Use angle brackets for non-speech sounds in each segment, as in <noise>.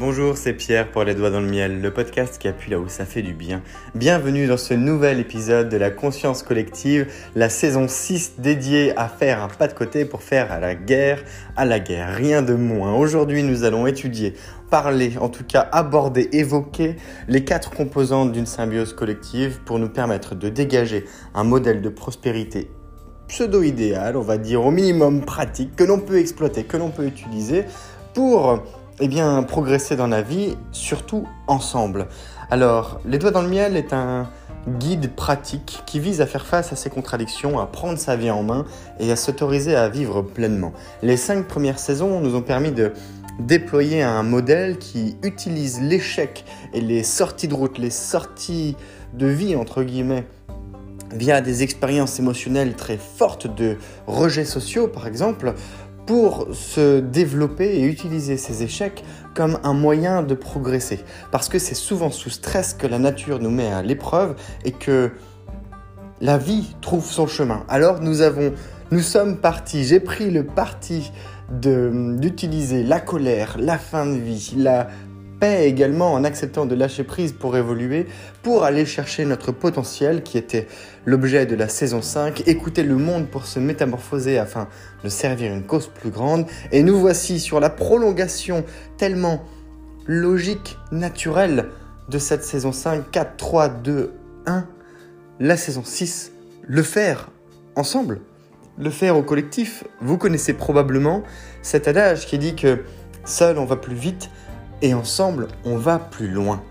Bonjour, c'est Pierre pour Les Doigts dans le Miel, le podcast qui appuie là où ça fait du bien. Bienvenue dans ce nouvel épisode de la conscience collective, la saison 6 dédiée à faire un pas de côté pour faire à la guerre, à la guerre, rien de moins. Aujourd'hui, nous allons étudier, parler, en tout cas aborder, évoquer les quatre composantes d'une symbiose collective pour nous permettre de dégager un modèle de prospérité pseudo-idéal, on va dire au minimum pratique, que l'on peut exploiter, que l'on peut utiliser pour eh bien, progresser dans la vie, surtout ensemble. Alors, Les Doigts dans le Miel est un guide pratique qui vise à faire face à ces contradictions, à prendre sa vie en main et à s'autoriser à vivre pleinement. Les cinq premières saisons nous ont permis de déployer un modèle qui utilise l'échec et les sorties de route, les sorties de vie, entre guillemets, via des expériences émotionnelles très fortes de rejets sociaux, par exemple, pour se développer et utiliser ces échecs comme un moyen de progresser. Parce que c'est souvent sous stress que la nature nous met à l'épreuve et que la vie trouve son chemin. Alors nous avons, nous sommes partis, j'ai pris le parti d'utiliser la colère, la fin de vie, la paix également en acceptant de lâcher prise pour évoluer, pour aller chercher notre potentiel qui était l'objet de la saison 5, écouter le monde pour se métamorphoser afin de servir une cause plus grande. Et nous voici sur la prolongation tellement logique, naturelle de cette saison 5, 4, 3, 2, 1, la saison 6, le faire ensemble, le faire au collectif. Vous connaissez probablement cet adage qui dit que seul on va plus vite, et ensemble, on va plus loin.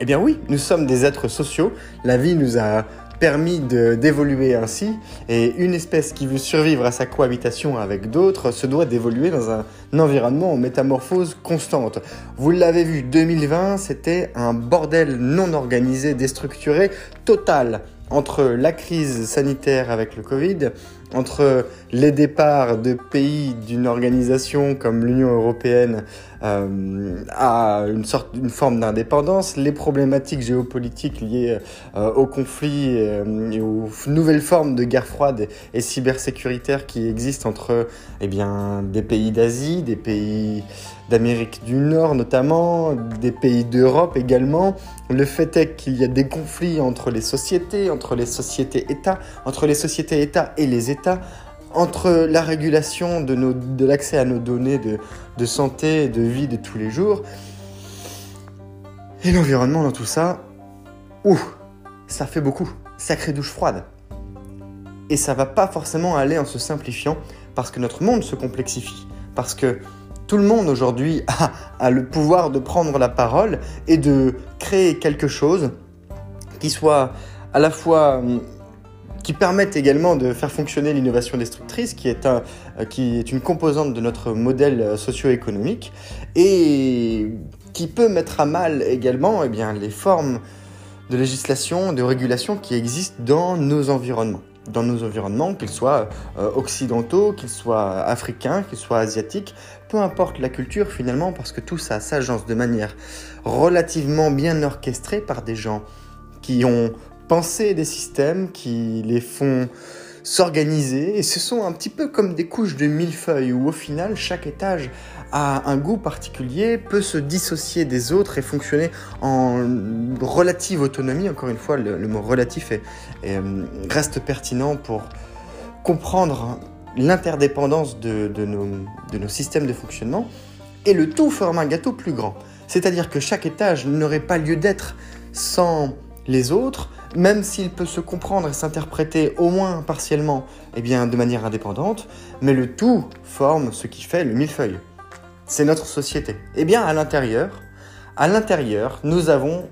Eh bien oui, nous sommes des êtres sociaux, la vie nous a permis d'évoluer ainsi, et une espèce qui veut survivre à sa cohabitation avec d'autres se doit d'évoluer dans un environnement en métamorphose constante. Vous l'avez vu, 2020, c'était un bordel non organisé, déstructuré, total entre la crise sanitaire avec le Covid, entre les départs de pays d'une organisation comme l'Union européenne euh, à une sorte d'une forme d'indépendance, les problématiques géopolitiques liées euh, aux conflits euh, et aux nouvelles formes de guerre froide et, cybersécuritaire qui existent entre eh bien, des pays d'Asie, des pays d'Amérique du Nord notamment, des pays d'Europe également. Le fait est qu'il y a des conflits entre les sociétés, entre les sociétés-États, entre les sociétés-États et les États, entre la régulation de, l'accès à nos données de, santé de vie de tous les jours, et l'environnement dans tout ça, ouh, ça fait beaucoup, sacrée douche froide. Et ça va pas forcément aller en se simplifiant, parce que notre monde se complexifie, parce que tout le monde aujourd'hui <laughs> a, le pouvoir de prendre la parole et de créer quelque chose qui soit à la fois hum, qui permette également de faire fonctionner l'innovation destructrice, qui est, un, euh, qui est une composante de notre modèle euh, socio-économique, et qui peut mettre à mal également eh bien, les formes de législation, de régulation qui existent dans nos environnements. Dans nos environnements, qu'ils soient euh, occidentaux, qu'ils soient africains, qu'ils soient asiatiques, peu importe la culture finalement, parce que tout ça s'agence de manière relativement bien orchestrée par des gens qui ont pensé des systèmes, qui les font s'organiser, et ce sont un petit peu comme des couches de millefeuilles, où au final chaque étage a un goût particulier, peut se dissocier des autres et fonctionner en relative autonomie. Encore une fois, le, mot relatif euh, reste pertinent pour comprendre l'interdépendance de, nos, de nos systèmes de fonctionnement. Et le tout forme un gâteau plus grand. C'est-à-dire que chaque étage n'aurait pas lieu d'être sans les autres, même s'il peut se comprendre et s'interpréter au moins partiellement eh bien, de manière indépendante, mais le tout forme ce qui fait le millefeuille c'est notre société. Eh bien, à l'intérieur, à l'intérieur, nous avons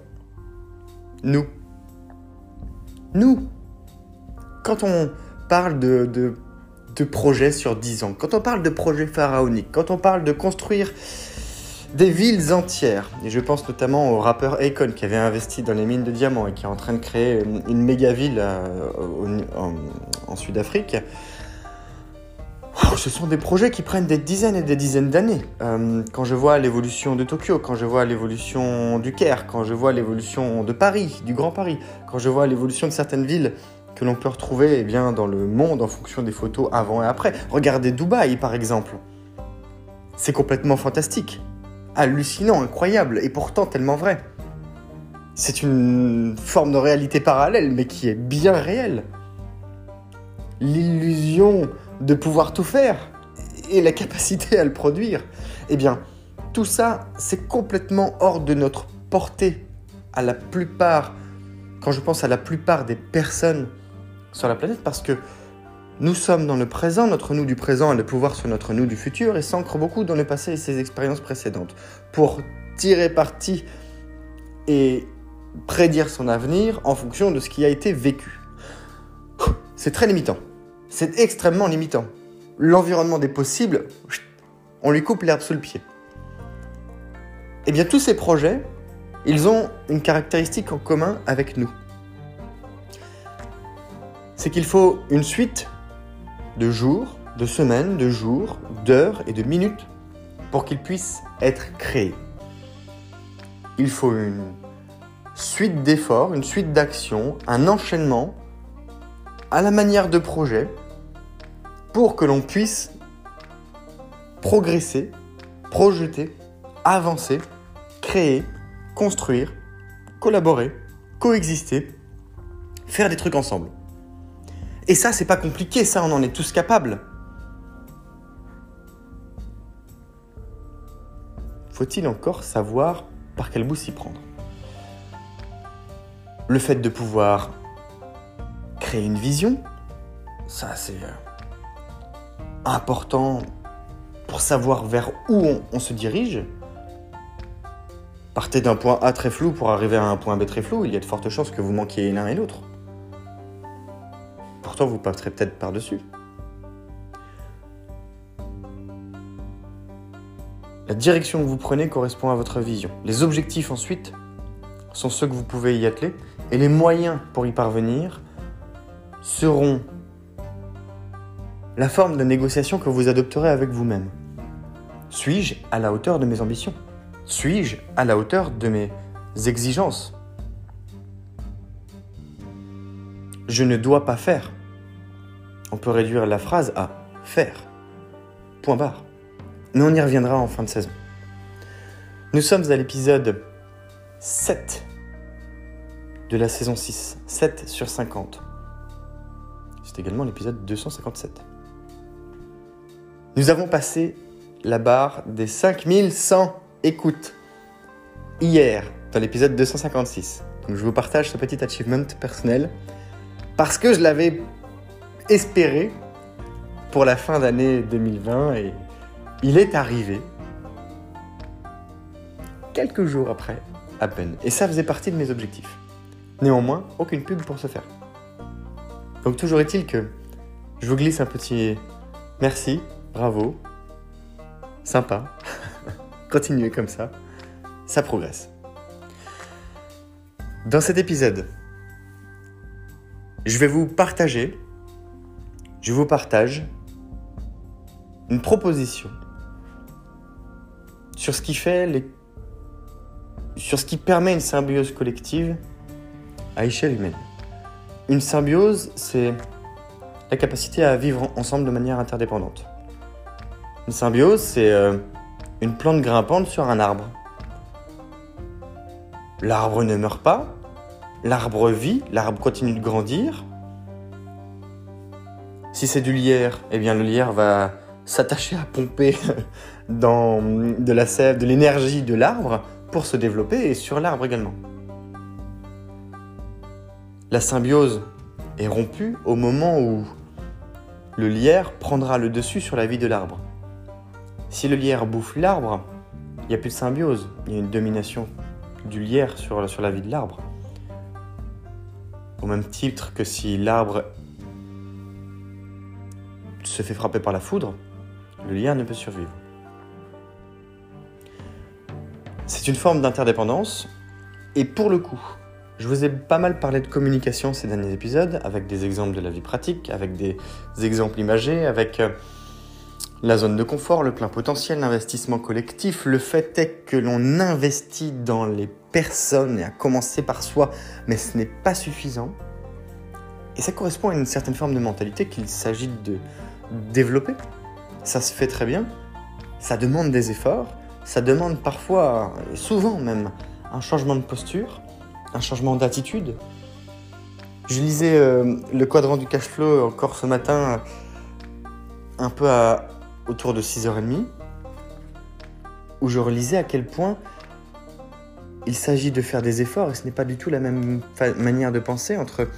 nous. Nous. Quand on parle de, de, projets sur 10 ans, quand on parle de projets pharaoniques, quand on parle de construire des villes entières, et je pense notamment au rappeur Akon qui avait investi dans les mines de diamants et qui est en train de créer une, méga ville euh, en Sud-Afrique, ce sont des projets qui prennent des dizaines et des dizaines d'années. Euh, quand je vois l'évolution de Tokyo, quand je vois l'évolution du Caire, quand je vois l'évolution de Paris, du Grand Paris, quand je vois l'évolution de certaines villes que l'on peut retrouver eh bien, dans le monde en fonction des photos avant et après. Regardez Dubaï par exemple. C'est complètement fantastique. Hallucinant, incroyable, et pourtant tellement vrai. C'est une forme de réalité parallèle, mais qui est bien réelle. L'illusion de pouvoir tout faire et la capacité à le produire. Eh bien, tout ça, c'est complètement hors de notre portée à la plupart, quand je pense à la plupart des personnes sur la planète, parce que nous sommes dans le présent, notre nous du présent a le pouvoir sur notre nous du futur et s'ancre beaucoup dans le passé et ses expériences précédentes. Pour tirer parti et prédire son avenir en fonction de ce qui a été vécu. C'est très limitant. C'est extrêmement limitant. L'environnement des possibles, on lui coupe l'herbe sous le pied. Eh bien, tous ces projets, ils ont une caractéristique en commun avec nous. C'est qu'il faut une suite de jours, de semaines, de jours, d'heures et de minutes pour qu'ils puissent être créés. Il faut une suite d'efforts, une suite d'actions, un enchaînement à la manière de projet pour que l'on puisse progresser, projeter, avancer, créer, construire, collaborer, coexister, faire des trucs ensemble. Et ça, c'est pas compliqué, ça, on en est tous capables. Faut-il encore savoir par quel bout s'y prendre? Le fait de pouvoir créer une vision, ça c'est euh, important pour savoir vers où on, se dirige. Partez d'un point A très flou pour arriver à un point B très flou, il y a de fortes chances que vous manquiez l'un et l'autre vous passerez peut-être par-dessus. La direction que vous prenez correspond à votre vision. Les objectifs ensuite sont ceux que vous pouvez y atteler et les moyens pour y parvenir seront la forme de négociation que vous adopterez avec vous-même. Suis-je à la hauteur de mes ambitions? Suis-je à la hauteur de mes exigences? Je ne dois pas faire on peut réduire la phrase à faire. Point barre. Mais on y reviendra en fin de saison. Nous sommes à l'épisode 7 de la saison 6. 7 sur 50. C'est également l'épisode 257. Nous avons passé la barre des 5100 écoutes hier dans l'épisode 256. Donc je vous partage ce petit achievement personnel parce que je l'avais espéré pour la fin d'année 2020 et il est arrivé quelques jours après à peine. Et ça faisait partie de mes objectifs. Néanmoins, aucune pub pour ce faire. Donc toujours est-il que je vous glisse un petit merci, bravo, sympa, <laughs> continuez comme ça, ça progresse. Dans cet épisode, je vais vous partager je vous partage une proposition sur ce qui fait les... sur ce qui permet une symbiose collective à échelle humaine. Une symbiose, c'est la capacité à vivre ensemble de manière interdépendante. Une symbiose, c'est euh, une plante grimpante sur un arbre. L'arbre ne meurt pas, l'arbre vit, l'arbre continue de grandir, si c'est du lierre, eh bien le lierre va s'attacher à pomper <laughs> de la sève, de l'énergie de l'arbre pour se développer et sur l'arbre également. La symbiose est rompue au moment où le lierre prendra le dessus sur la vie de l'arbre. Si le lierre bouffe l'arbre, il n'y a plus de symbiose, il y a une domination du lierre sur la vie de l'arbre. Au même titre que si l'arbre se fait frapper par la foudre, le lien ne peut survivre. C'est une forme d'interdépendance, et pour le coup, je vous ai pas mal parlé de communication ces derniers épisodes, avec des exemples de la vie pratique, avec des exemples imagés, avec euh, la zone de confort, le plein potentiel, l'investissement collectif. Le fait est que l'on investit dans les personnes et à commencer par soi, mais ce n'est pas suffisant. Et ça correspond à une certaine forme de mentalité qu'il s'agit de, développer. Ça se fait très bien. Ça demande des efforts. ça demande parfois, souvent même, un changement de posture, un changement d'attitude. Je lisais euh, le quadrant du cash flow encore ce matin, un peu à, autour de 6h30, où je relisais à quel point il s'agit de faire des efforts et ce n'est pas du tout la même manière de penser entre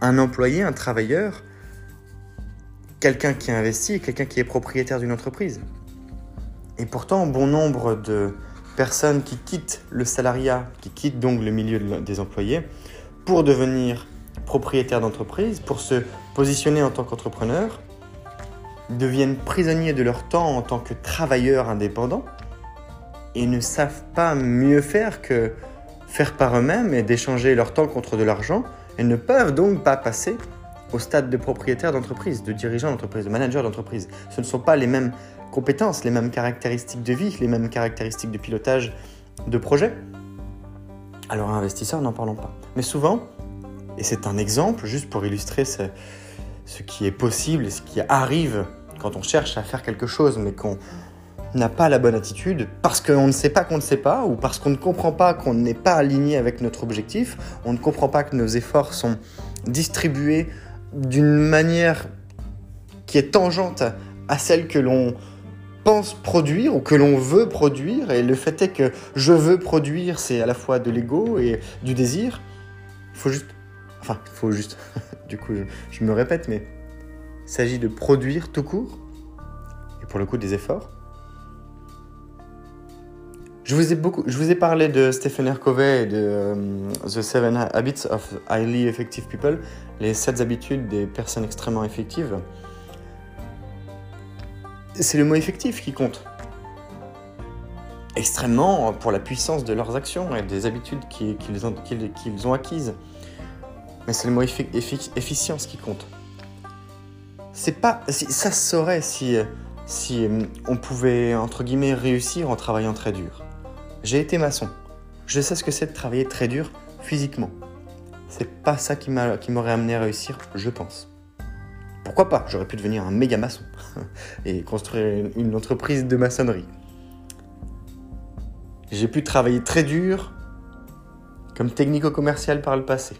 un employé, un travailleur, quelqu'un qui investit et quelqu'un qui est propriétaire d'une entreprise. Et pourtant, bon nombre de personnes qui quittent le salariat, qui quittent donc le milieu des employés, pour devenir propriétaires d'entreprise, pour se positionner en tant qu'entrepreneur, deviennent prisonniers de leur temps en tant que travailleurs indépendants et ne savent pas mieux faire que faire par eux-mêmes et d'échanger leur temps contre de l'argent et ne peuvent donc pas passer au stade de propriétaire d'entreprise, de dirigeant d'entreprise, de manager d'entreprise. Ce ne sont pas les mêmes compétences, les mêmes caractéristiques de vie, les mêmes caractéristiques de pilotage de projet. Alors investisseur, n'en parlons pas. Mais souvent, et c'est un exemple juste pour illustrer ce, ce qui est possible et ce qui arrive quand on cherche à faire quelque chose mais qu'on n'a pas la bonne attitude parce qu'on ne sait pas qu'on ne sait pas ou parce qu'on ne comprend pas qu'on n'est pas aligné avec notre objectif, on ne comprend pas que nos efforts sont distribués d'une manière qui est tangente à celle que l'on pense produire ou que l'on veut produire. Et le fait est que je veux produire, c'est à la fois de l'ego et du désir. Il faut juste... Enfin, il faut juste... <laughs> du coup, je, me répète, mais il s'agit de produire tout court. Et pour le coup, des efforts. Je vous ai, beaucoup, je vous ai parlé de Stephen R. Covey et de euh, The Seven Habits of Highly Effective People, les 7 habitudes des personnes extrêmement effectives. C'est le mot effectif qui compte. Extrêmement pour la puissance de leurs actions et des habitudes qu'ils ont, qu'ils ont, acquises. Mais c'est le mot efficience qui compte. C'est pas, ça se saurait si, si euh, on pouvait, entre guillemets, réussir en travaillant très dur. J'ai été maçon. Je sais ce que c'est de travailler très dur physiquement. C'est pas ça qui m'aurait amené à réussir, je pense. Pourquoi pas? J'aurais pu devenir un méga maçon <laughs> et construire une entreprise de maçonnerie. J'ai pu travailler très dur comme technico-commercial par le passé.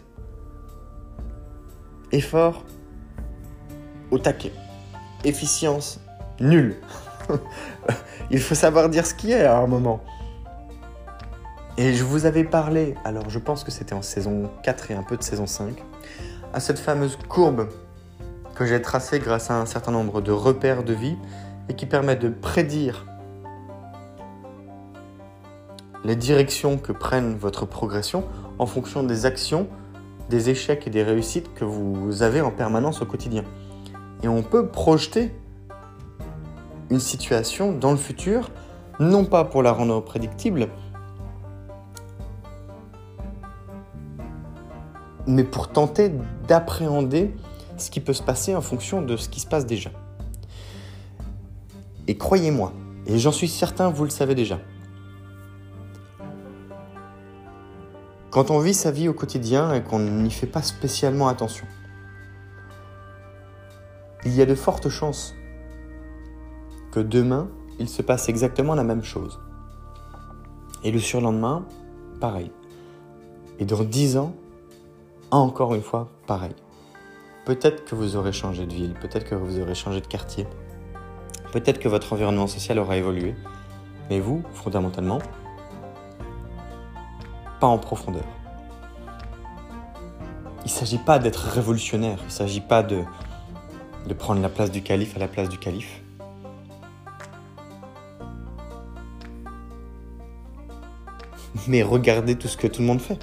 Effort au taquet. Efficience nulle. <laughs> Il faut savoir dire ce qui est à un moment. Et je vous avais parlé, alors je pense que c'était en saison 4 et un peu de saison 5, à cette fameuse courbe que j'ai tracée grâce à un certain nombre de repères de vie et qui permet de prédire les directions que prennent votre progression en fonction des actions, des échecs et des réussites que vous avez en permanence au quotidien. Et on peut projeter une situation dans le futur, non pas pour la rendre prédictible, mais pour tenter d'appréhender ce qui peut se passer en fonction de ce qui se passe déjà. Et croyez-moi, et j'en suis certain, vous le savez déjà, quand on vit sa vie au quotidien et qu'on n'y fait pas spécialement attention, il y a de fortes chances que demain, il se passe exactement la même chose. Et le surlendemain, pareil. Et dans dix ans, encore une fois, pareil. Peut-être que vous aurez changé de ville, peut-être que vous aurez changé de quartier, peut-être que votre environnement social aura évolué, mais vous, fondamentalement, pas en profondeur. Il ne s'agit pas d'être révolutionnaire, il ne s'agit pas de, de prendre la place du calife à la place du calife. Mais regardez tout ce que tout le monde fait.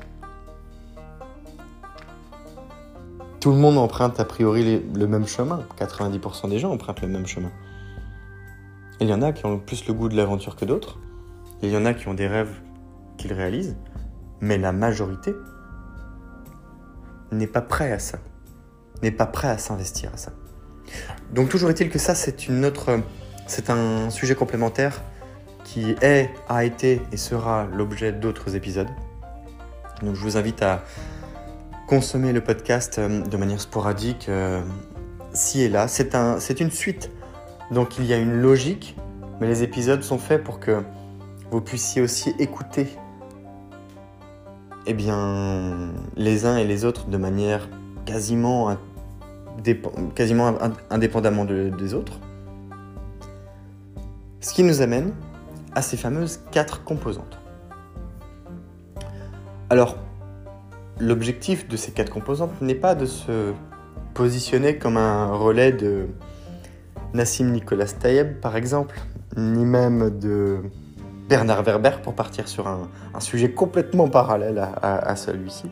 tout le monde emprunte a priori le même chemin. 90% des gens empruntent le même chemin. il y en a qui ont plus le goût de l'aventure que d'autres. Il y en a qui ont des rêves qu'ils réalisent. Mais la majorité n'est pas prêt à ça. N'est pas prêt à s'investir à ça. Donc toujours est-il que ça, c'est une autre... C'est un sujet complémentaire qui est, a été et sera l'objet d'autres épisodes. Donc je vous invite à consommer le podcast euh, de manière sporadique, euh, ci et là. C'est un, une suite, donc il y a une logique, mais les épisodes sont faits pour que vous puissiez aussi écouter eh bien, les uns et les autres de manière quasiment, quasiment indépendamment des autres. Ce qui nous amène à ces fameuses quatre composantes. Alors, l'objectif de ces quatre composantes n'est pas de se positionner comme un relais de Nassim Nicolas Tayeb, par exemple, ni même de Bernard Werber pour partir sur un, sujet complètement parallèle à, celui-ci,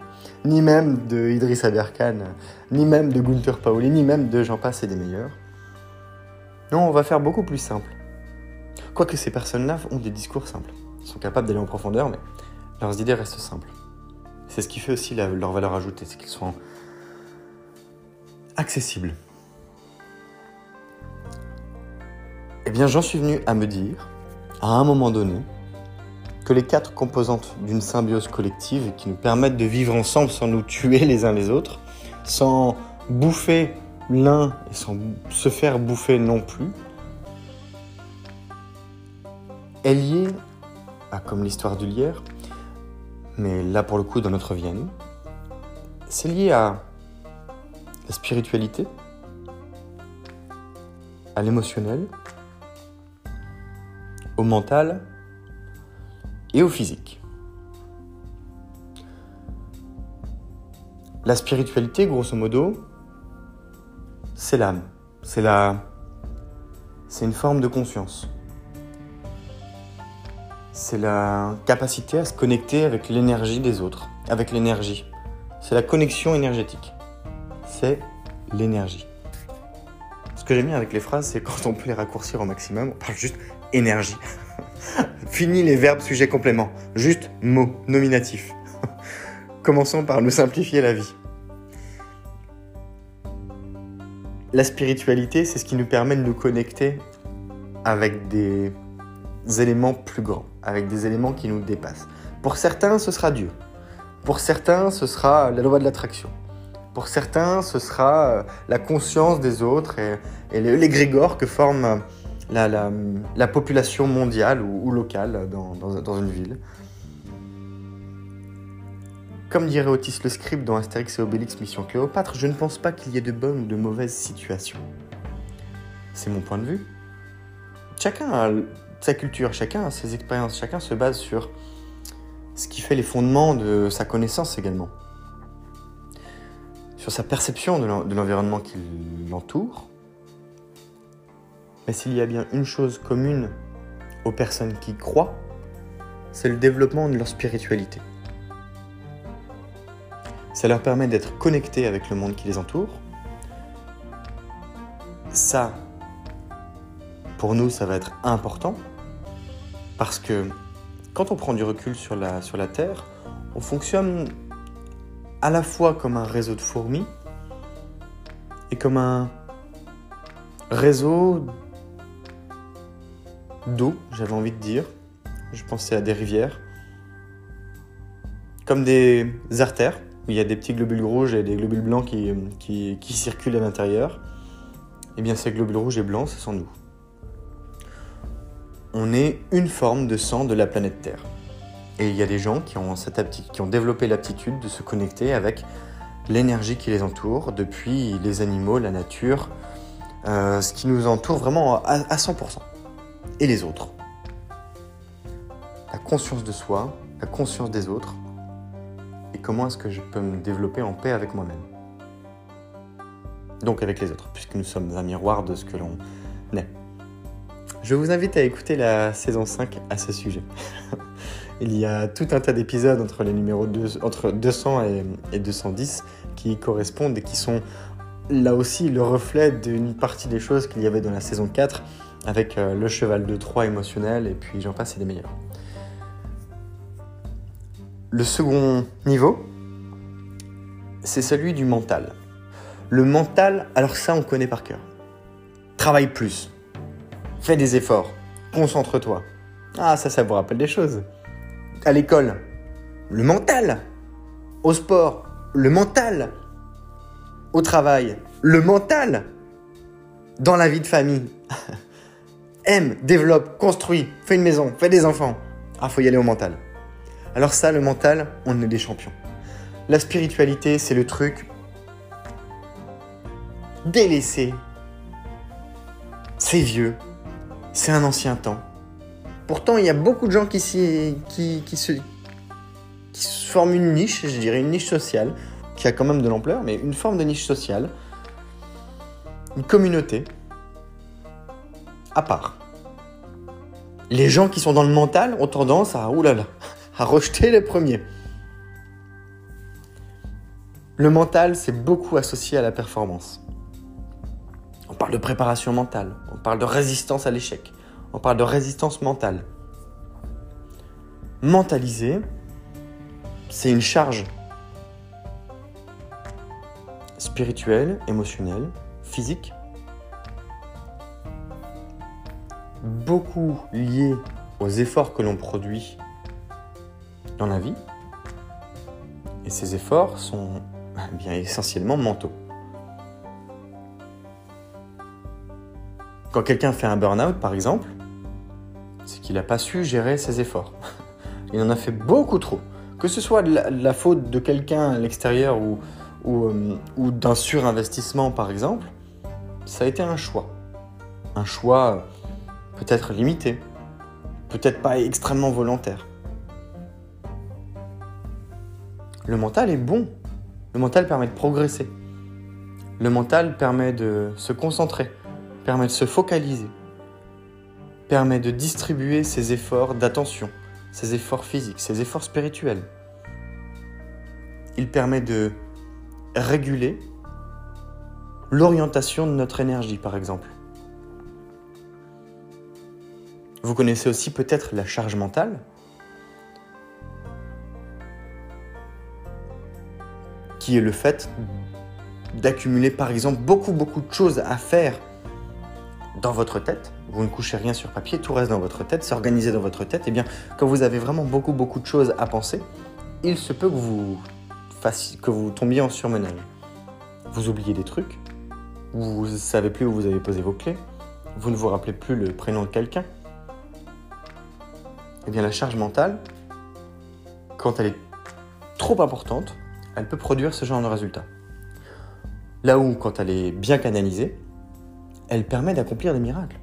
ni même de Idriss Aberkan, ni même de Gunther Pauli, ni même de Jean Passe et des. Non, on va faire beaucoup plus simple. Quoique ces personnes-là ont des discours simples. Ils sont capables d'aller en profondeur, mais leurs idées restent simples. C'est ce qui fait aussi leur valeur ajoutée, c'est qu'ils sont accessibles. Eh bien, j'en suis venu à me dire à un moment donné que les quatre composantes d'une symbiose collective qui nous permettent de vivre ensemble sans nous tuer les uns les autres, sans bouffer l'un et sans se faire bouffer non plus, est liée à, comme l'histoire du lierre, mais là pour le coup dans notre vie à nous, c'est lié à la spiritualité, à l'émotionnel, au mental et au physique. La spiritualité, grosso modo, c'est l'âme, c'est la, c'est une forme de conscience. C'est la capacité à se connecter avec l'énergie des autres, avec l'énergie. C'est la connexion énergétique. C'est l'énergie. Ce que j'aime bien avec les phrases, c'est quand on peut les raccourcir au maximum, on parle juste énergie. <laughs> Fini les verbes sujet complément. Juste mots, nominatifs. Commençons par nous simplifier la vie. La spiritualité, c'est ce qui nous permet de nous connecter avec des éléments plus grands, avec des éléments qui nous dépassent. Pour certains, ce sera Dieu. Pour certains, ce sera la loi de l'attraction. Pour certains, ce sera la conscience des autres et, l'égrégore que forment la, population mondiale ou, locale dans, une ville. Comme dirait Otis le script dans Astérix et Obélix Mission Cléopâtre, je ne pense pas qu'il y ait de bonnes ou de mauvaises situations. C'est mon point de vue. Chacun a sa culture, chacun a ses expériences, chacun se base sur ce qui fait les fondements de sa connaissance également. Sur sa perception de l'environnement qui l'entoure, mais s'il y a bien une chose commune aux personnes qui croient, c'est le développement de leur spiritualité. Ça leur permet d'être connectés avec le monde qui les entoure. Ça, pour nous, ça va être important parce que quand on prend du recul sur la, sur la Terre, on fonctionne à la fois comme un réseau de fourmis et comme un réseau d'eau, j'avais envie de dire. Je pensais à des rivières. Comme des artères, où il y a des petits globules rouges et des globules blancs qui, circulent à l'intérieur. Eh bien, ces globules rouges et blancs, ce sont nous. On est une forme de sang de la planète Terre. Et il y a des gens qui ont, cette qui ont développé l'aptitude de se connecter avec l'énergie qui les entoure, depuis les animaux, la nature, euh, ce qui nous entoure vraiment à 100% et les autres. La conscience de soi, la conscience des autres, et comment est-ce que je peux me développer en paix avec moi-même. Donc avec les autres, puisque nous sommes un miroir de ce que l'on est. Je vous invite à écouter la saison 5 à ce sujet. <laughs> Il y a tout un tas d'épisodes entre les numéros entre 200 et, et 210 qui correspondent et qui sont là aussi le reflet d'une partie des choses qu'il y avait dans la saison 4 avec euh, le cheval de Troie émotionnel, et puis j'en passe, c'est les meilleurs. Le second niveau, c'est celui du mental. Le mental, alors ça on connaît par cœur. Travaille plus. Fais des efforts. Concentre-toi. Ah, ça, ça vous rappelle des choses. À l'école, le mental. Au sport, le mental. Au travail, le mental. Dans la vie de famille, <laughs> aime, développe, construit, fais une maison, fais des enfants. Ah, faut y aller au mental. Alors ça, le mental, on est des champions. La spiritualité, c'est le truc délaissé. C'est vieux. C'est un ancien temps. Pourtant, il y a beaucoup de gens qui, qui, qui, se, qui se forment une niche, je dirais une niche sociale, qui a quand même de l'ampleur, mais une forme de niche sociale, une communauté à part. Les gens qui sont dans le mental ont tendance à, à rejeter les premiers. Le mental, c'est beaucoup associé à la performance. On parle de préparation mentale, on parle de résistance à l'échec, on parle de résistance mentale. Mentaliser, c'est une charge spirituelle, émotionnelle, physique, beaucoup liée aux efforts que l'on produit dans la vie. Et ces efforts sont eh bien essentiellement mentaux. Quand quelqu'un fait un burn-out, par exemple, c'est qu'il n'a pas su gérer ses efforts. <laughs> Il en a fait beaucoup trop. Que ce soit la, faute de quelqu'un à l'extérieur ou, ou, euh, ou d'un surinvestissement, par exemple, ça a été un choix. Un choix peut-être limité, peut-être pas extrêmement volontaire. Le mental est bon. Le mental permet de progresser. Le mental permet de se concentrer, permet de se focaliser, permet de distribuer ses efforts d'attention, ses efforts physiques, ses efforts spirituels. Il permet de réguler l'orientation de notre énergie, par exemple. Vous connaissez aussi peut-être la charge mentale, qui est le fait d'accumuler par exemple beaucoup beaucoup de choses à faire dans votre tête. Vous ne couchez rien sur papier, tout reste dans votre tête, s'organiser dans votre tête. Et eh bien, quand vous avez vraiment beaucoup beaucoup de choses à penser, il se peut que vous, fassiez, que vous tombiez en surmenage. Vous oubliez des trucs, vous ne savez plus où vous avez posé vos clés, vous ne vous rappelez plus le prénom de quelqu'un. Eh bien, la charge mentale, quand elle est trop importante, elle peut produire ce genre de résultat. Là où, quand elle est bien canalisée, elle permet d'accomplir des miracles.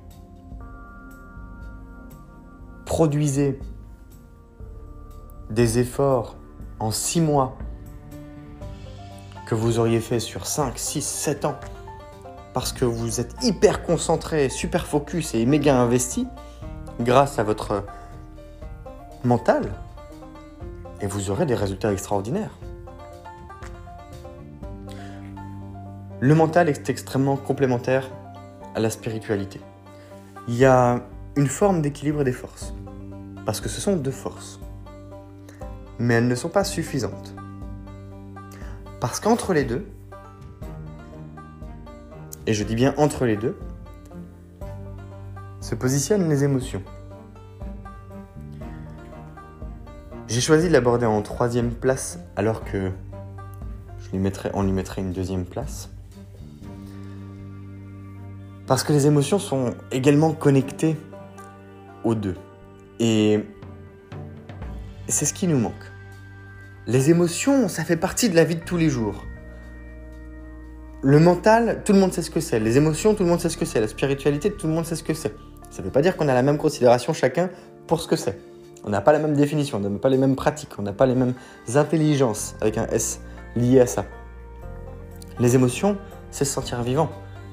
Produisez des efforts en 6 mois que vous auriez fait sur 5, 6, 7 ans parce que vous êtes hyper concentré, super focus et méga investi grâce à votre mental et vous aurez des résultats extraordinaires. Le mental est extrêmement complémentaire à la spiritualité. Il y a une forme d'équilibre des forces, parce que ce sont deux forces, mais elles ne sont pas suffisantes. Parce qu'entre les deux, et je dis bien entre les deux, se positionnent les émotions. J'ai choisi de l'aborder en troisième place alors que je lui mettrais, on lui mettrait une deuxième place. Parce que les émotions sont également connectées aux deux. Et c'est ce qui nous manque. Les émotions, ça fait partie de la vie de tous les jours. Le mental, tout le monde sait ce que c'est. Les émotions, tout le monde sait ce que c'est. La spiritualité, tout le monde sait ce que c'est. Ça ne veut pas dire qu'on a la même considération chacun pour ce que c'est. On n'a pas la même définition, on n'a pas les mêmes pratiques, on n'a pas les mêmes intelligences avec un S lié à ça. Les émotions, c'est se sentir vivant.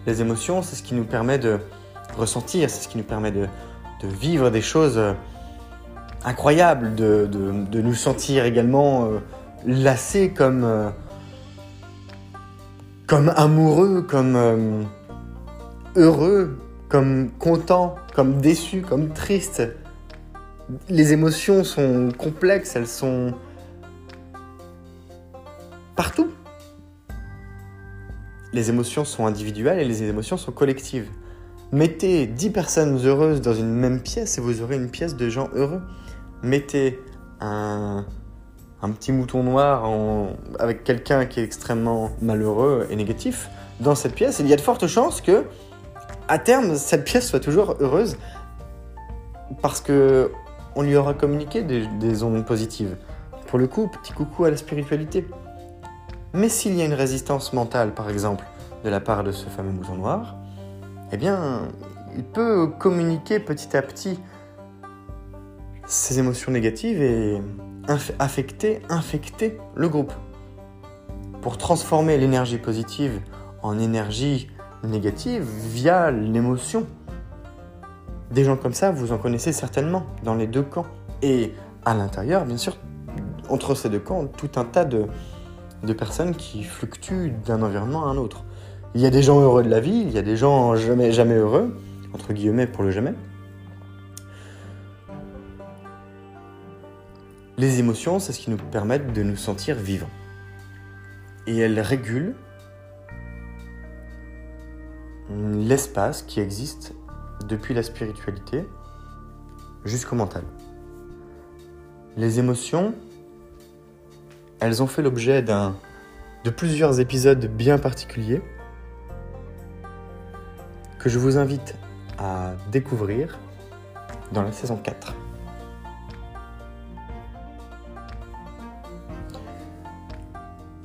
Les émotions, c'est ce qui nous permet de ressentir, c'est ce qui nous permet de, vivre des choses euh, incroyables, de, nous sentir également euh, lassés comme, euh, comme amoureux, comme heureux, comme contents, comme déçus, comme tristes. Les émotions sont complexes, elles sont partout les émotions sont individuelles et les émotions sont collectives. Mettez 10 personnes heureuses dans une même pièce et vous aurez une pièce de gens heureux. Mettez un, petit mouton noir avec quelqu'un qui est extrêmement malheureux et négatif dans cette pièce, il y a de fortes chances que, à terme, cette pièce soit toujours heureuse parce que on lui aura communiqué des, des ondes positives. Pour le coup, petit coucou à la spiritualité. Mais s'il y a une résistance mentale, par exemple, de la part de ce fameux mouton noir, eh bien, il peut communiquer petit à petit ses émotions négatives et affecter, infecter le groupe. Pour transformer l'énergie positive en énergie négative via l'émotion. Des gens comme ça, vous en connaissez certainement dans les deux camps. Et à l'intérieur, bien sûr, entre ces deux camps, tout un tas de, de personnes qui fluctuent d'un environnement à un autre. Il y a des gens heureux de la vie, il y a des gens jamais, jamais heureux, entre guillemets pour le jamais. Les émotions, c'est ce qui nous permet de nous sentir vivants. Et elles régulent l'espace qui existe depuis la spiritualité jusqu'au mental. Les émotions, elles ont fait l'objet d'un de plusieurs épisodes bien particuliers que je vous invite à découvrir dans la saison 4.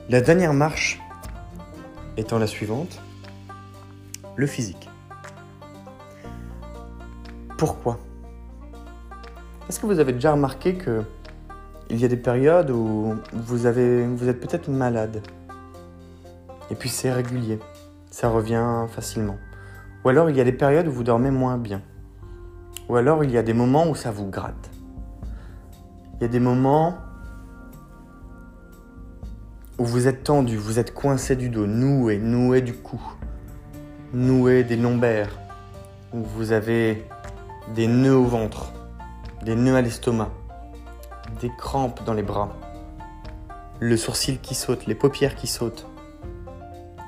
La dernière marche étant la suivante, le physique. Pourquoi? Est-ce que vous avez déjà remarqué que il y a des périodes où vous, êtes peut-être malade? Et puis c'est régulier, ça revient facilement. Ou alors il y a des périodes où vous dormez moins bien. Ou alors il y a des moments où ça vous gratte. Il y a des moments où vous êtes tendu, vous êtes coincé du dos, noué, noué du cou, noué des lombaires, où vous avez des nœuds au ventre, des nœuds à l'estomac, des crampes dans les bras, le sourcil qui saute, les paupières qui sautent.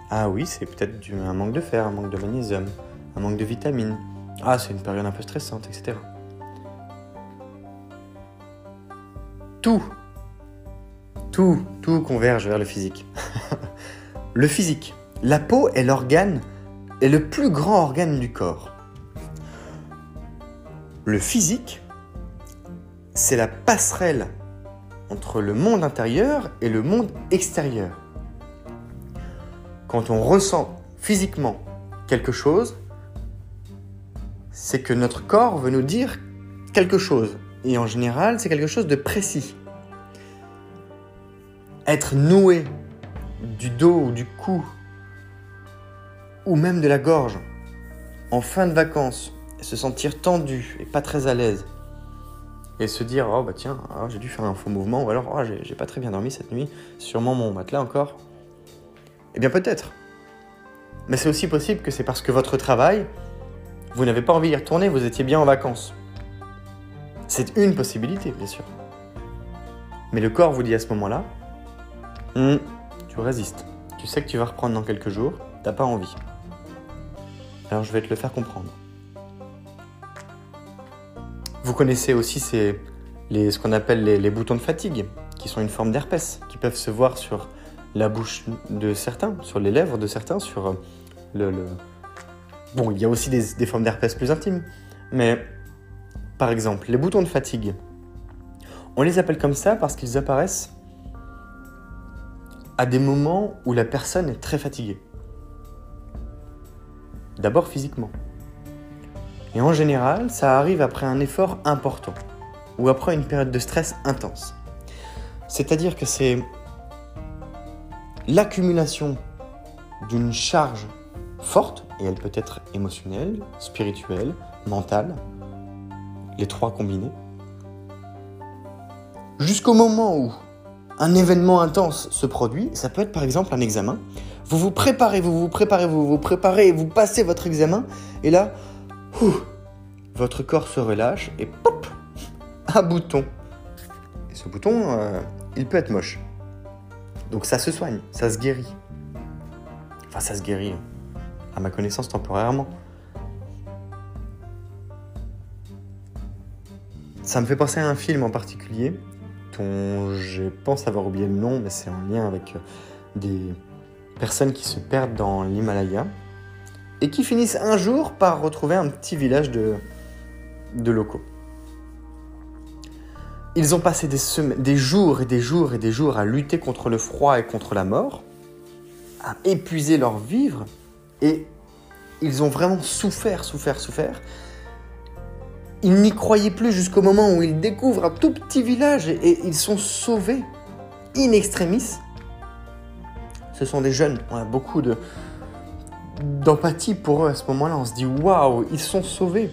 Ah oui, c'est peut-être un manque de fer, un manque de magnésium, un manque de vitamines. Ah, c'est une période un peu stressante, etc. Tout, tout, tout converge vers le physique. <laughs> le physique. La peau est l'organe, est le plus grand organe du corps. Le physique, c'est la passerelle entre le monde intérieur et le monde extérieur quand on ressent physiquement quelque chose, c'est que notre corps veut nous dire quelque chose. Et en général, c'est quelque chose de précis. Être noué du dos ou du cou, ou même de la gorge, en fin de vacances, se sentir tendu et pas très à l'aise, et se dire oh bah tiens oh, j'ai dû faire un faux mouvement ou alors oh, j'ai pas très bien dormi cette nuit sûrement mon matelas encore eh bien peut-être. Mais c'est aussi possible que c'est parce que votre travail, vous n'avez pas envie d'y retourner, vous étiez bien en vacances. C'est une possibilité, bien sûr. Mais le corps vous dit à ce moment-là, hum, tu résistes. Tu sais que tu vas reprendre dans quelques jours, t'as pas envie. Alors je vais te le faire comprendre. Vous connaissez aussi ce qu'on appelle les, les, boutons de fatigue, qui sont une forme d'herpès, qui peuvent se voir sur la bouche de certains, sur les lèvres de certains, sur euh, le... Bon, il y a aussi des, des formes d'herpès plus intimes, mais par exemple, les boutons de fatigue, on les appelle comme ça parce qu'ils apparaissent à des moments où la personne est très fatiguée. D'abord physiquement. Et en général, ça arrive après un effort important ou après une période de stress intense. C'est-à-dire que c'est l'accumulation d'une charge forte, et elle peut être émotionnelle, spirituelle, mentale, les trois combinés, jusqu'au moment où un événement intense se produit, ça peut être par exemple un examen, vous vous préparez, vous vous préparez, vous vous préparez, vous passez votre examen, et là, votre corps se relâche, et pop, un bouton. Et ce bouton, euh, il peut être moche. Donc ça se soigne, ça se guérit. Enfin, ça se guérit, à ma connaissance, temporairement. Ça me fait penser à un film en particulier, dont je pense avoir oublié le nom, mais c'est en lien avec euh, des personnes qui se perdent dans l'Himalaya et qui finissent un jour par retrouver un petit village de, de locaux. Ils ont passé des, des jours et des jours et des jours à lutter contre le froid et contre la mort, à épuiser leur vivre, et ils ont vraiment souffert, souffert, souffert. Ils n'y croyaient plus jusqu'au moment où ils découvrent un tout petit village et, ils sont sauvés in extremis. Ce sont des jeunes, on a beaucoup de d'empathie pour eux à ce moment-là. On se dit waouh, ils sont sauvés.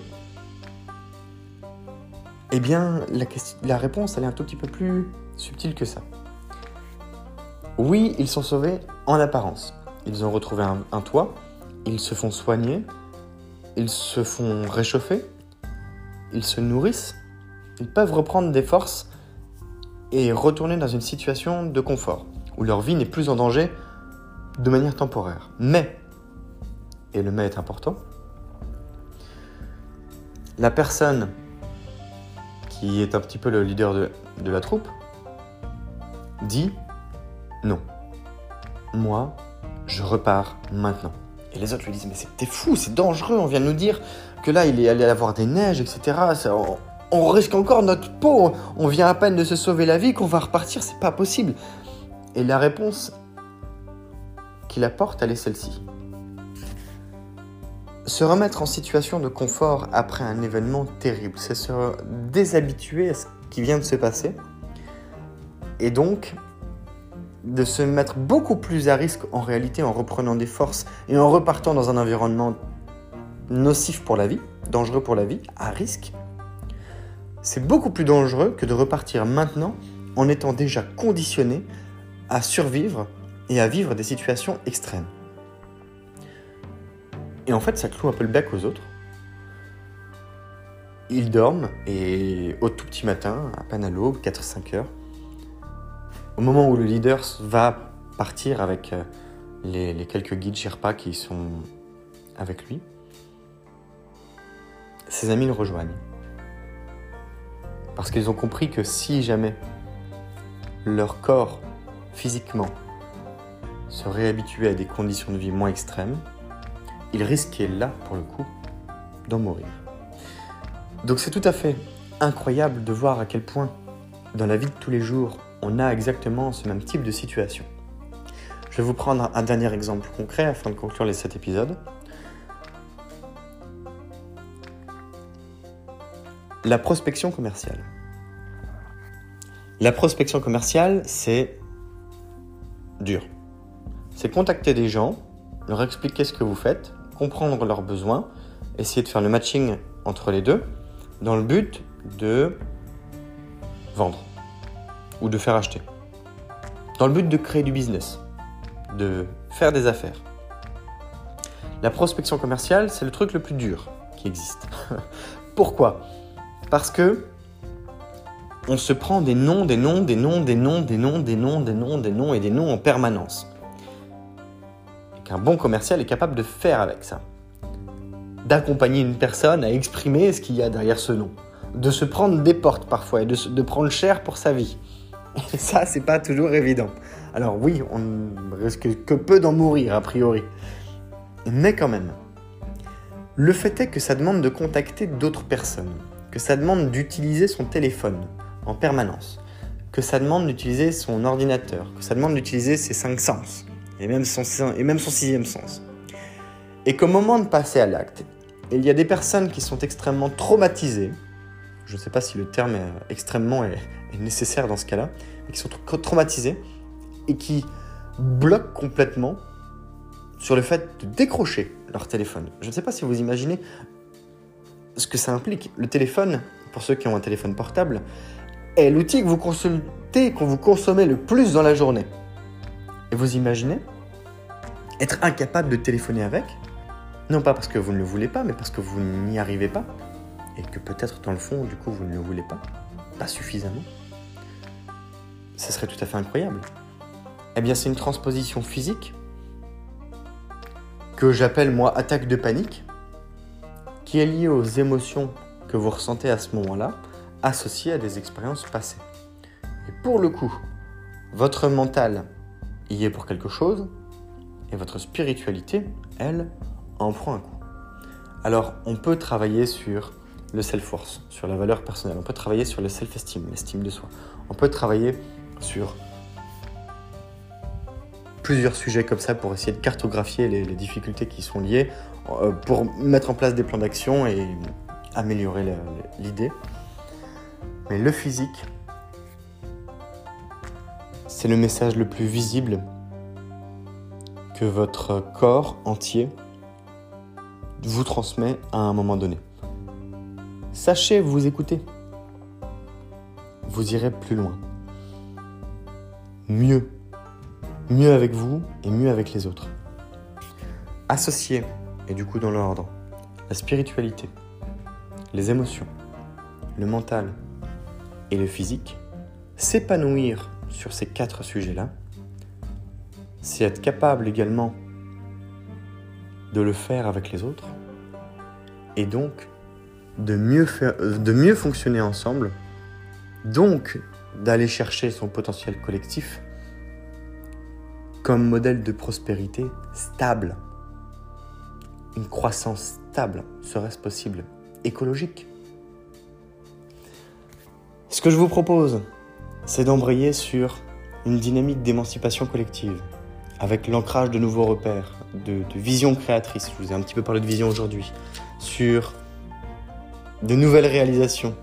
Eh bien, la, la réponse, elle est un tout petit peu plus subtile que ça. Oui, ils sont sauvés en apparence. Ils ont retrouvé un toit, ils se font soigner, ils se font réchauffer, ils se nourrissent, ils peuvent reprendre des forces et retourner dans une situation de confort, où leur vie n'est plus en danger de manière temporaire. Mais, et le mais est important, la personne qui est un petit peu le leader de, la troupe dit non. Moi, je repars maintenant. Et les autres lui disent, mais c'était fou, c'est dangereux, on vient de nous dire que là, il est allé avoir des neiges, etc. on, risque encore notre peau, on vient à peine de se sauver la vie, qu'on va repartir, c'est pas possible. Et la réponse qu'il apporte, elle est celle-ci. Se remettre en situation de confort après un événement terrible, c'est se déshabituer à ce qui vient de se passer. Et donc, de se mettre beaucoup plus à risque en réalité en reprenant des forces et en repartant dans un environnement nocif pour la vie, dangereux pour la vie, à risque, c'est beaucoup plus dangereux que de repartir maintenant en étant déjà conditionné à survivre et à vivre des situations extrêmes. Et en fait, ça cloue un peu le bec aux autres. Ils dorment et au tout petit matin, à peine à l'aube, 4-5 heures, au moment où le leader va partir avec euh, les, quelques guides Sherpa qui sont avec lui, ses amis le rejoignent. Parce qu'ils ont compris que si jamais leur corps physiquement se réhabituait à des conditions de vie moins extrêmes, ils risquaient là, pour le coup, d'en mourir. Donc c'est tout à fait incroyable de voir à quel point, dans la vie de tous les jours, on a exactement ce même type de situation. Je vais vous prendre un dernier exemple concret afin de conclure les 7 épisodes. La prospection commerciale. La prospection commerciale, c'est dur. C'est contacter des gens, leur expliquer ce que vous faites, comprendre leurs besoins, essayer de faire le matching entre les deux, dans le but de vendre ou de faire acheter. Dans le but de créer du business, de faire des affaires. La prospection commerciale, c'est le truc le plus dur qui existe. <laughs> Pourquoi? Parce que on se prend des noms, des noms, des noms, des noms, des noms, des noms, des noms, des noms et des noms en permanence. Qu'un bon commercial est capable de faire avec ça. D'accompagner une personne à exprimer ce qu'il y a derrière ce nom. De se prendre des portes parfois et de, prendre cher pour sa vie. Ça, c'est pas toujours évident. Alors oui, on risque que peu d'en mourir a priori. Mais quand même, le fait est que ça demande de contacter d'autres personnes, que ça demande d'utiliser son téléphone en permanence, que ça demande d'utiliser son ordinateur, que ça demande d'utiliser ses cinq sens, et même son, sixième sens. Et qu'au moment de passer à l'acte, il y a des personnes qui sont extrêmement traumatisées, je ne sais pas si le terme est extrêmement est, nécessaire dans ce cas-là, qui sont traumatisés et qui bloquent complètement sur le fait de décrocher leur téléphone. Je ne sais pas si vous imaginez ce que ça implique. Le téléphone, pour ceux qui ont un téléphone portable, est l'outil que vous consultez, que vous consommez le plus dans la journée. Et vous imaginez être incapable de téléphoner avec, non pas parce que vous ne le voulez pas, mais parce que vous n'y arrivez pas, et que peut-être dans le fond, du coup, vous ne le voulez pas, pas suffisamment ce serait tout à fait incroyable. Eh bien, c'est une transposition physique que j'appelle moi attaque de panique, qui est liée aux émotions que vous ressentez à ce moment-là, associées à des expériences passées. Et pour le coup, votre mental y est pour quelque chose, et votre spiritualité, elle, en prend un coup. Alors, on peut travailler sur le self-force, sur la valeur personnelle. On peut travailler sur le self-esteem, l'estime de soi. On peut travailler sur plusieurs sujets comme ça pour essayer de cartographier les, difficultés qui sont liées, euh, pour mettre en place des plans d'action et améliorer l'idée. Mais le physique, c'est le message le plus visible que votre corps entier vous transmet à un moment donné. Sachez vous écouter. Vous irez plus loin. Mieux. Mieux avec vous et mieux avec les autres. Associer, et du coup dans l'ordre, la spiritualité, les émotions, le mental et le physique, s'épanouir sur ces quatre sujets-là, c'est être capable également de le faire avec les autres et donc de mieux, faire, de mieux fonctionner ensemble, donc d'aller chercher son potentiel collectif comme modèle de prospérité stable. Une croissance stable, serait-ce possible, écologique. Ce que je vous propose, c'est d'embrayer sur une dynamique d'émancipation collective, avec l'ancrage de nouveaux repères, de, de vision créatrice. Je vous ai un petit peu parlé de vision aujourd'hui, sur de nouvelles réalisations,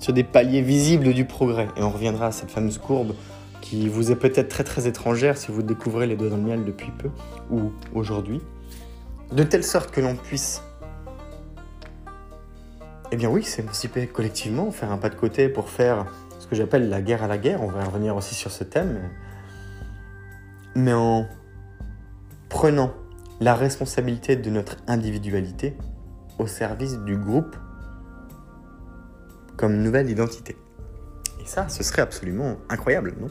sur des paliers visibles du progrès. Et on reviendra à cette fameuse courbe qui vous est peut-être très très étrangère si vous découvrez les doigts dans le miel depuis peu ou aujourd'hui, de telle sorte que l'on puisse eh bien oui, s'émanciper collectivement, faire un pas de côté pour faire que j'appelle la guerre à la guerre. On va revenir aussi sur ce thème. Mais en prenant la responsabilité de notre individualité au service du groupe comme nouvelle identité. Et ça, ce serait absolument incroyable, non?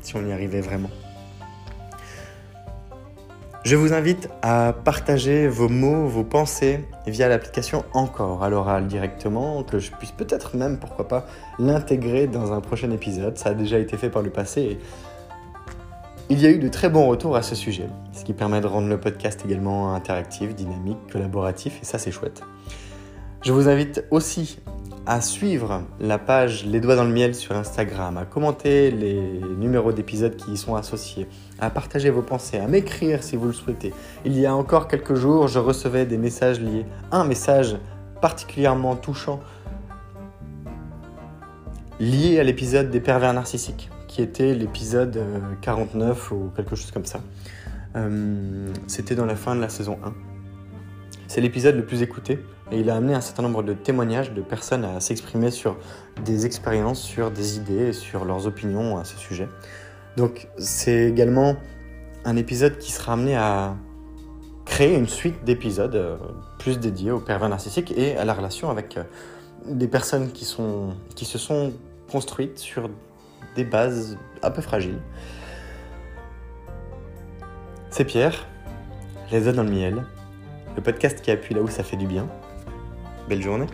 Si on y arrivait vraiment. Je vous invite à partager vos mots, vos pensées via l'application Encore à l'oral directement, que je puisse peut-être même, pourquoi pas, l'intégrer dans un prochain épisode. Ça a déjà été fait par le passé et il y a eu de très bons retours à ce sujet, ce qui permet de rendre le podcast également interactif, dynamique, collaboratif et ça c'est chouette. Je vous invite aussi à suivre la page Les Doigts dans le Miel sur Instagram, à commenter les numéros d'épisodes qui y sont associés, à partager vos pensées, à m'écrire si vous le souhaitez. Il y a encore quelques jours, je recevais des messages liés, un message particulièrement touchant lié à l'épisode des pervers narcissiques, qui était l'épisode 49 euh, ou quelque chose comme ça. Euh, c'était dans la fin de la saison 1. C'est l'épisode le plus écouté et il a amené un certain nombre de témoignages de personnes à s'exprimer sur des expériences, sur des idées, sur leurs opinions à ce sujet. Donc c'est également un épisode qui sera amené à créer une suite d'épisodes euh, plus dédiés aux pervers narcissiques et à la relation avec euh, des personnes qui, sont, qui se sont construites sur des bases un peu fragiles. C'est Pierre, les œufs dans le miel, le podcast qui appuie là où ça fait du bien. Belle journée